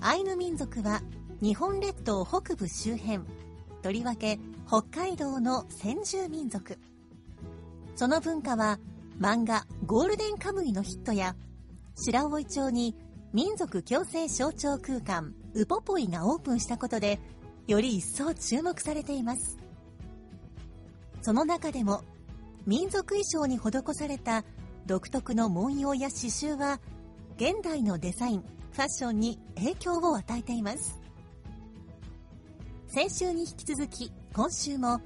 アイヌ民族は日本列島北部周辺、とりわけ北海道の先住民族。その文化は漫画ゴールデンカムイのヒットや白老町に民族共生象徴空間ウポポイがオープンしたことでより一層注目されています。その中でも民族衣装に施された独特の文様や刺繍は現代のデザイン、ファッションに影響を与えています。先週に引き続き今週も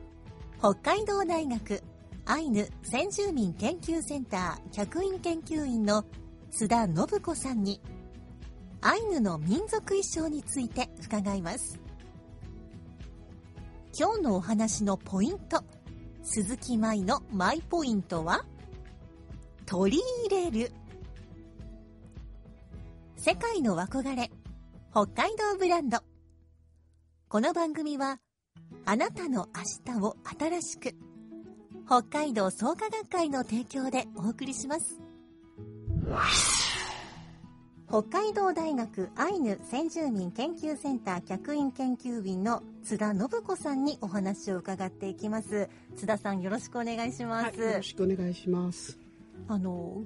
北海道大学アイヌ先住民研究センター客員研究員の須田信子さんにアイヌの民族衣装について伺います。今日のお話のポイント鈴木舞のマイポイントは？取り入れる。世界の憧れ北海道ブランド。この番組はあなたの明日を新しく北海道創価学会の提供でお送りします。北海道大学アイヌ先住民研究センター客員研究員の津田信子さんにお話を伺っていきます。津田さんよろしくお願いします、はい、よろしくお願いします。あの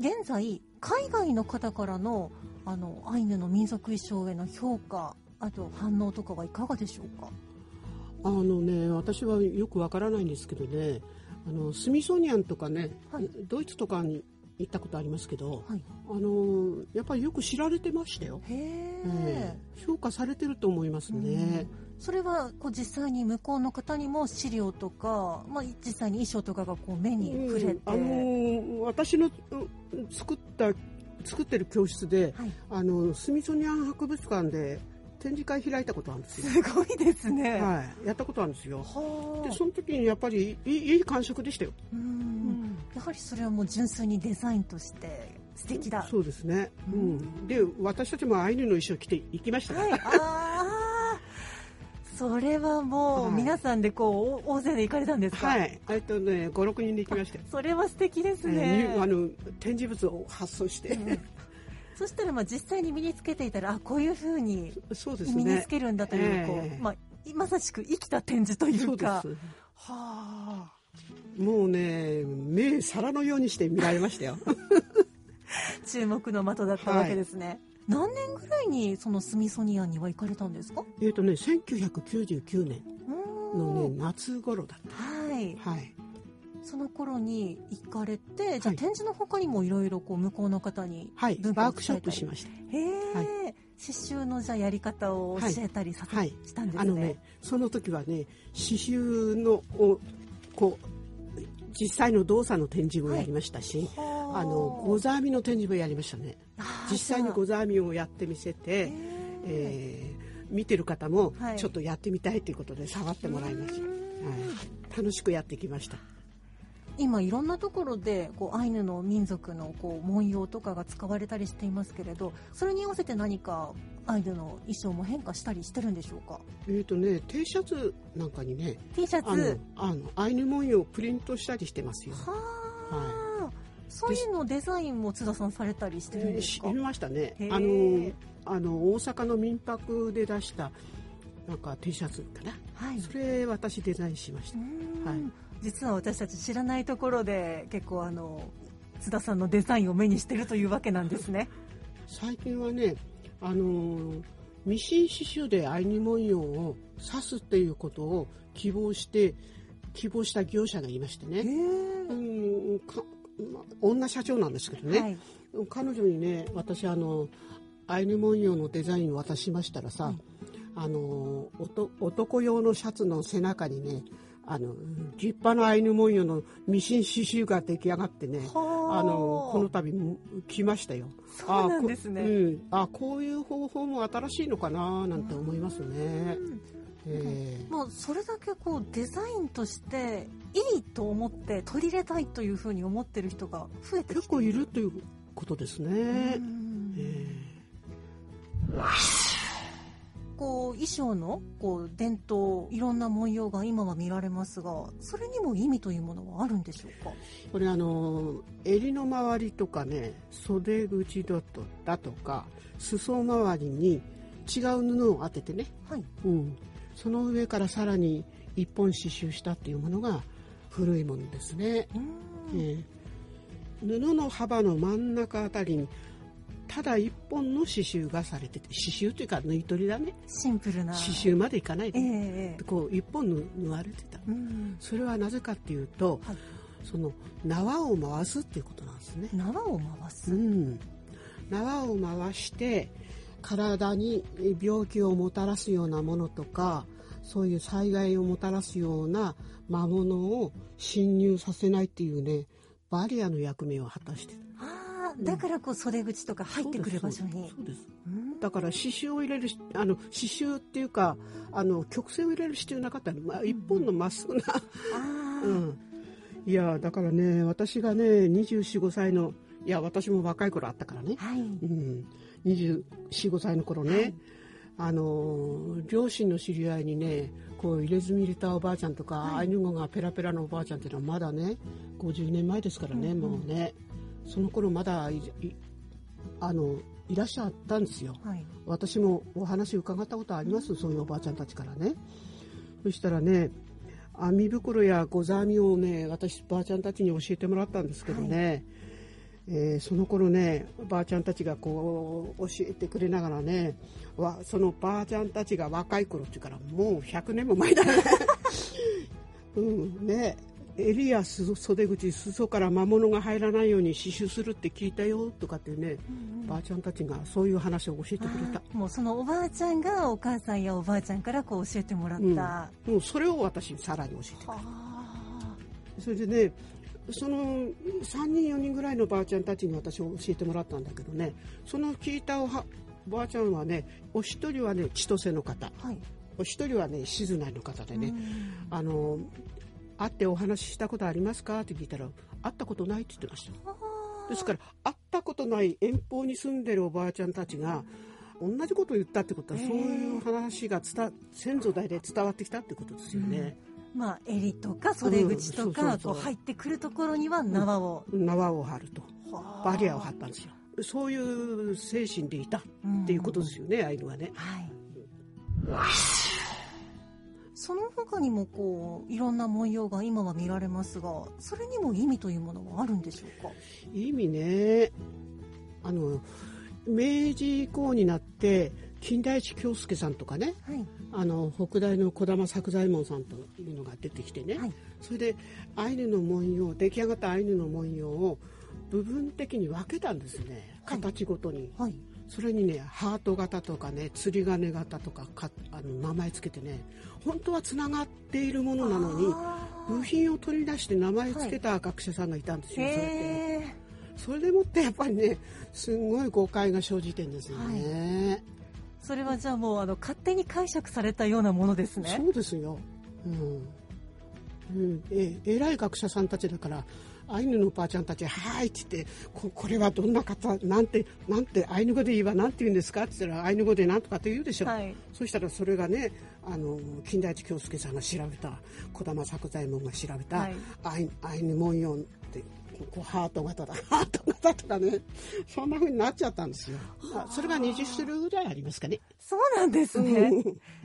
現在海外の方からのあのアイヌの民族衣装への評価あと反応とかはいかがでしょうか？あのね、私はよくわからないんですけどね、あのスミソニアンとかね、はい。ドイツとかに行ったことありますけど、はいあのやっぱりよく知られてましたよ。へえええ評価されてると思いますね。それはこう実際に向こうの方にも資料とか、まあ、実際に衣装とかがこう目に触れて、うんあの私のうん作った作ってる教室で、はいあのスミソニアン博物館で展示会開いたことあるんですよ。すごいですね。はい、やったことあるんですよ。はあでその時にやっぱりいいいい感触でしたよ。うんやはりそれはもう純粋にデザインとして素敵だ。そうですね。ううんん。で、私たちもアイヌの衣装着て行きました。はい、ああ、それはもうはい皆さんでこうお大勢で行かれたんですか？はい。えっとね、5、6人で行きましたよ。それは素敵ですえね。ーあの展示物を発送して、うんそしたらまあ実際に身につけていたらあこういうふうにそうです身にねつけるんだというこう、ええまあまさしく生きた展示といそうか。すはあ。もうね目皿のようにして見られましたよ。注目の的だったわけですね。何年ぐらいにそのスミソニアンには行かれたんですか？えっとね1999年のね夏頃だっはい。たはい。その頃に行かれて、じゃあはい展示の他にもいろいろこう向こうの方にはい。文化をワークショップしました。へえ、刺繍のじゃあやり方を教えたりさせ、はい。したんですね。あのねその時はね刺繍のをこう実際の動作の展示をやりましたし、はああのゴザ編みの展示もやりましたね。実際にゴザ編みをやってみせて、えー見てる方もはい。ちょっとやってみたいということで触ってもらいました、はい、楽しくやってきました今いろんなところでこうアイヌの民族のこう文様とかが使われたりしていますけれどそれに合わせて何かアイヌの衣装も変化したりしてるんでしょうか？えーとね T シャツなんかにね T シャツ？あのアイヌ文様をプリントしたりしてますよ。はあ、そういうのデザインも津田さんされたりしてるんですか？知りましたね。あのあの大阪の民泊で出したなんか T シャツかな。はい。それ私デザインしました。はい実は私たち知らないところで結構あの津田さんのデザインを目にしてるというわけなんですね。最近はねあのミシン刺繍でアイヌ文様を刺すっていうことを希望して希望した業者がいましてね、うんかま女社長なんですけどね、はい。彼女にね私あのアイヌ文様のデザインを渡しましたらさ、あのおと男用のシャツの背中にねあの立派なアイヌ文様のミシン刺繍が出来上がってね。はあ。あのこの度も来ましたよ。そうなんですね。あこうん、あこういう方法も新しいのかななんて思いますね。えまあ、それだけこうデザインとしていいと思って取り入れたいというふうに思ってる人が増えてきてえ結構いるということですね。うん。えこう衣装のこう伝統いろんな文様が今は見られますがそれにも意味というものはあるんでしょうか？ーこれあの襟の周りとかね袖口だとだとか裾周りに違う布を当ててね、はい。うん、その上からさらに一本刺繍したっていうものが古いものですね。うん。えー布の幅の真ん中あたりにただ一本の刺繍がされてて刺繍というか縫い取りだね。シンプルな。刺繍までいかないで、えええこう一本縫縫われてた。えうん。それはなぜかっていうと、はい。その縄を回すっていうことなんですね、縄を回す、うん、縄を回して体に病気をもたらすようなものとかそういう災害をもたらすような魔物を侵入させないっていうねバリアの役目を果たしてただからこう袖口とか入ってくる場所に。そうですだから刺繍を入れるしあの刺繍っていうかあの曲線を入れる必要なかったの、まあ、一本のまっすぐな、ああ、うん、いやだからね私がね245歳のいや私も若い頃あったからね、はい。うん、245歳の頃ね、はい。あの両親の知り合いにねこう入れ墨入れたおばあちゃんとか、はい。アイヌ語がペラペラのおばあちゃんっていうのはまだね50年前ですからね、うんうん。もうねその頃まだいいあのいらっしゃったんですよ。はい。私もお話伺ったことありますそういうおばあちゃんたちからね。そしたらね網袋やござみをね私ばあちゃんたちに教えてもらったんですけどね、えーその頃ねばあちゃんたちがこう教えてくれながらねわそのばあちゃんたちが若い頃っていうからもう100年も前だね。うんね襟や裾袖口裾から魔物が入らないように刺繍するって聞いたよとかってね、ばあちゃんたちがそういう話を教えてくれた。もうそのおばあちゃんがお母さんやおばあちゃんからこう教えてもらった、もうそれを私にさらに教えてくれた。はそれでねその3人4人ぐらいのばあちゃんたちに私を教えてもらったんだけどねその聞いたおはおばあちゃんはねお一人はね千歳の方。あはい。お一人はね静内の方でね、うん。あの会ってお話ししたことありますか？って聞いたら会ったことないって言ってました。ですから会ったことない遠方に住んでるおばあちゃんたちが同じことを言ったってことは、そういう話が伝先祖代で伝わってきたってことですよね、まあ襟とか袖口とか入ってくるところには縄を、縄を張ると。はあ。バリアを張ったんですよ。そういう精神でいたっていうことですよね、アイヌはね。はいその他にもこういろんな文様が今は見られますがそれにも意味というものはあるんでしょうか？意味ね。あの明治以降になって金田一京介さんとかねはい。あの北大の児玉作左衛門さんというのが出てきてね、はい。それでアイヌの文様出来上がったアイヌの文様を部分的に分けたんですね。はい。形ごとに、はいそれにねハート型とかね釣り鐘型とかかあの名前つけてね本当はつながっているものなのにあ部品を取り出して名前つけた学者さんがいたんですー。よ、それってそれでもってやっぱりねすんごい誤解が生じてんですよね、それはじゃあもうあの勝手に解釈されたようなものですね。そうですよ、うんうん、え偉い学者さんたちだからアイヌのおばあちゃんたち「はい」って言ってこ「これはどんな方なんてなんてアイヌ語で言えばなんて言うんですか?」って言ったらアイヌ語でなんとかって言うでしょ、はい。そしたらそれがねあの金田一京介さんが調べた児玉作左衛門が調べた、はい。アイアイヌ文様ってこうハート型だハート型とかね。そんな風になっちゃったんですよ。あそれが20種類ぐらいありますかね。そうなんですね。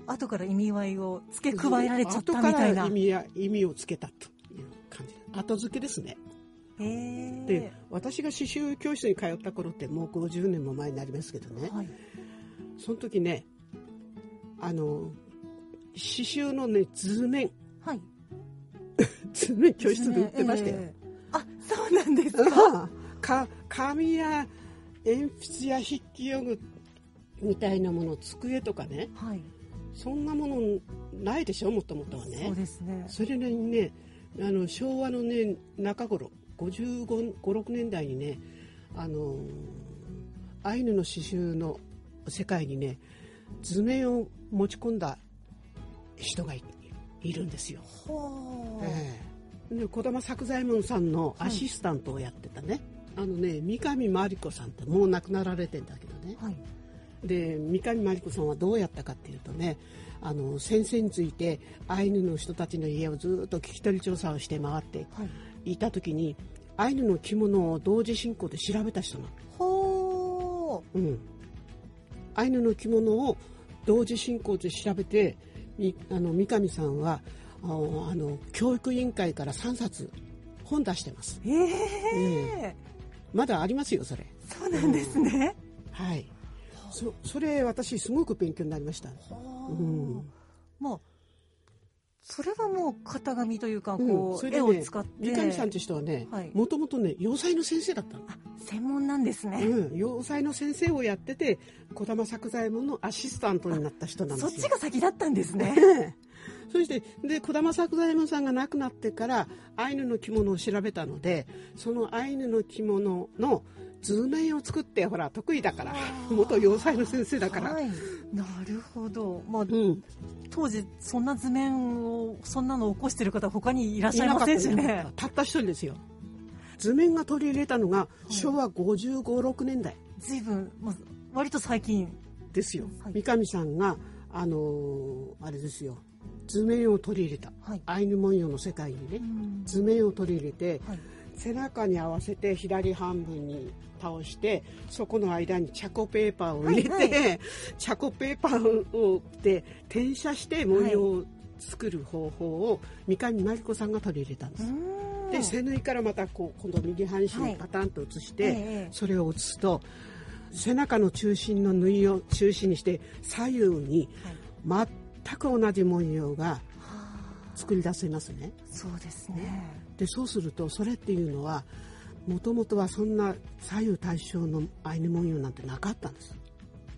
後から意味合いを付け加えられちゃったみたいな。後から意味や意味をつけたという感じ。後付けですね。へえで私が刺繍教室に通った頃ってもう50年も前になりますけどね。はい。その時ねあの刺繍のね図面。はい。図面教室で売ってましたよ、えそうなんですか？あか紙や鉛筆や筆記用具みたいなもの机とかねはい。そんなものないでしょ？もともとはねそうですね。それにねあの昭和のね中頃5556年代にねあのアイヌの刺繍の世界にね図面を持ち込んだ人がいいるんですよ。ほう。ええで児玉作左衛門さんのアシスタントをやってたね、あのね三上真理子さんってもう亡くなられてんだけどね。はい。で三上真理子さんはどうやったかっていうとねあの先生についてアイヌの人たちの家をずっと聞き取り調査をして回ってはい。いた時にアイヌの着物を同時進行で調べた人なの、ほうん、アイヌの着物を同時進行で調べてみあの三上さんはあの教育委員会から3冊本出してます。う。ええ。まだありますよそれ。そうなんですね。はい。そそれ私すごく勉強になりました。ほうん。もう、それはもう型紙というか、うん。こ、うれでねを使って。三上さんという人はねはい。もともとね洋裁の先生だったの。あ、専門なんですね。うん、洋裁の先生をやってて児玉作左衛門のアシスタントになった人なんですよ。そっちが先だったんですね。ええそしてで児玉作左衛門さんが亡くなってからアイヌの着物を調べたのでそのアイヌの着物の図面を作ってほら得意だから元洋裁の先生だから、はい。なるほど。まあ、うん、当時、そんな図面を、そんなのを起こしてる方他にいらっしゃいませんしね。った。たった一人ですよ。図面が取り入れたのが昭和5 5 6年代。随分、まあ、割と最近。ですよ、はい。三上さんがあのーあれですよ図面を取り入れた、はい。アイヌ文様の世界にね、うん。図面を取り入れて、はい。背中に合わせて左半分に倒してそこの間にチャコペーパーを入れて、はい チャコペーパーをで転写して模様を作る方法を三上真理子さんが取り入れたんです。うん。で背縫いからまたこう今度右半身にパタンと移して、ええそれを移すと背中の中心の縫いを中心にして左右にはい全く同じ文様がは作り出せますね。あそうですね。でそうするとそれっていうのはもともとはそんな左右対称のアイヌ文様なんてなかったんです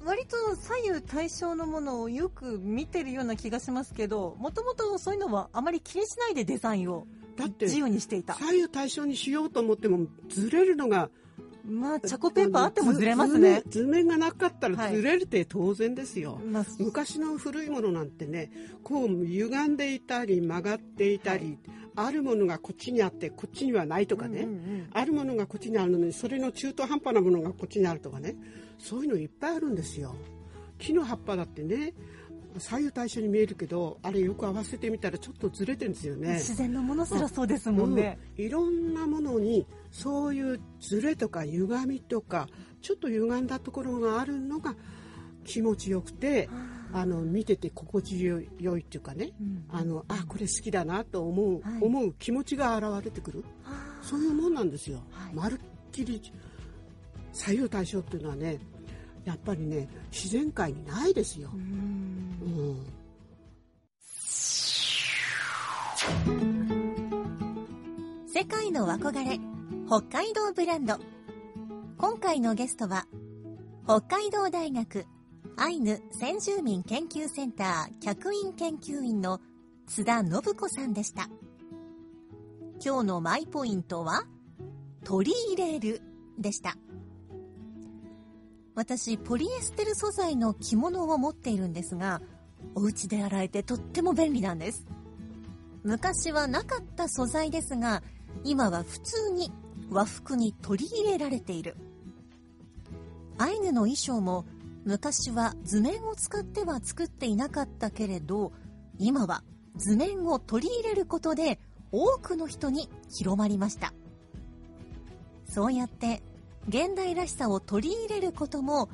割と左右対称のものをよく見てるような気がしますけど、もともとそういうのはあまり気にしないでデザインを自由にしていた。左右対称にしようと思ってもずれるのがまあ、チャコペーパーあってもずれますね。図図面がなかったはい。らずれるって当然ですよ、まあ、昔の古いものなんてねこう歪んでいたり曲がっていたり、あるものがこっちにあってこっちにはないとかね、うんうんうん。あるものがこっちにあるのにそれの中途半端なものがこっちにあるとかね。そういうのいっぱいあるんですよ。木の葉っぱだってね左右対称に見えるけどあれよく合わせてみたらちょっとずれてるんですよね。自然のものすらそうですもんね。うん。いろんなものにそういうずれとか歪みとかちょっと歪んだところがあるのが気持ちよくてあの見てて心地よい良いっていうかね、うん。あのあこれ好きだなと思う、はい。思う気持ちが現れてくる。そういうもんなんですよ、はい。まるっきり左右対称っていうのはねやっぱりね自然界にないですよ。う、ん。うん。世界の憧れ北海道ブランド。今回のゲストは北海道大学アイヌ先住民研究センター客員研究員の津田信子さんでした。今日のマイポイントは取り入れるでした私ポリエステル素材の着物を持っているんですがお家で洗えてとっても便利なんです。昔はなかった素材ですが今は普通に和服に取り入れられている。アイヌの衣装も昔は図面を使っては作っていなかったけれど今は図面を取り入れることで多くの人に広まりました。そうやって現代らしさを取り入れることも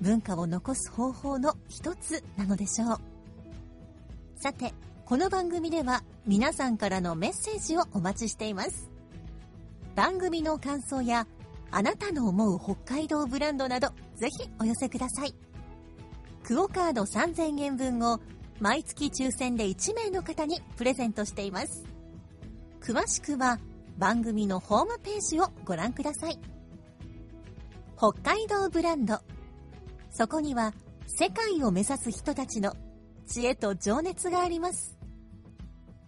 文化を残す方法の一つなのでしょう。さてこの番組では皆さんからのメッセージをお待ちしています。番組の感想やあなたの思う北海道ブランドなどぜひお寄せください。クオカード3000円分を毎月抽選で1名の方にプレゼントしています。詳しくは番組のホームページをご覧ください。北海道ブランド。そこには世界を目指す人たちの知恵と情熱があります。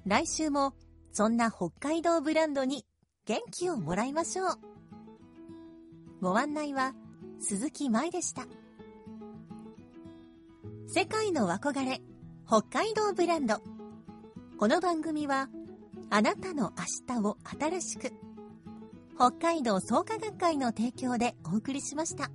来週もそんな北海道ブランドに元気をもらいましょう。ご案内は鈴木舞でした。世界の憧れ北海道ブランド。この番組はあなたの明日を新しく北海道創価学会の提供でお送りしました。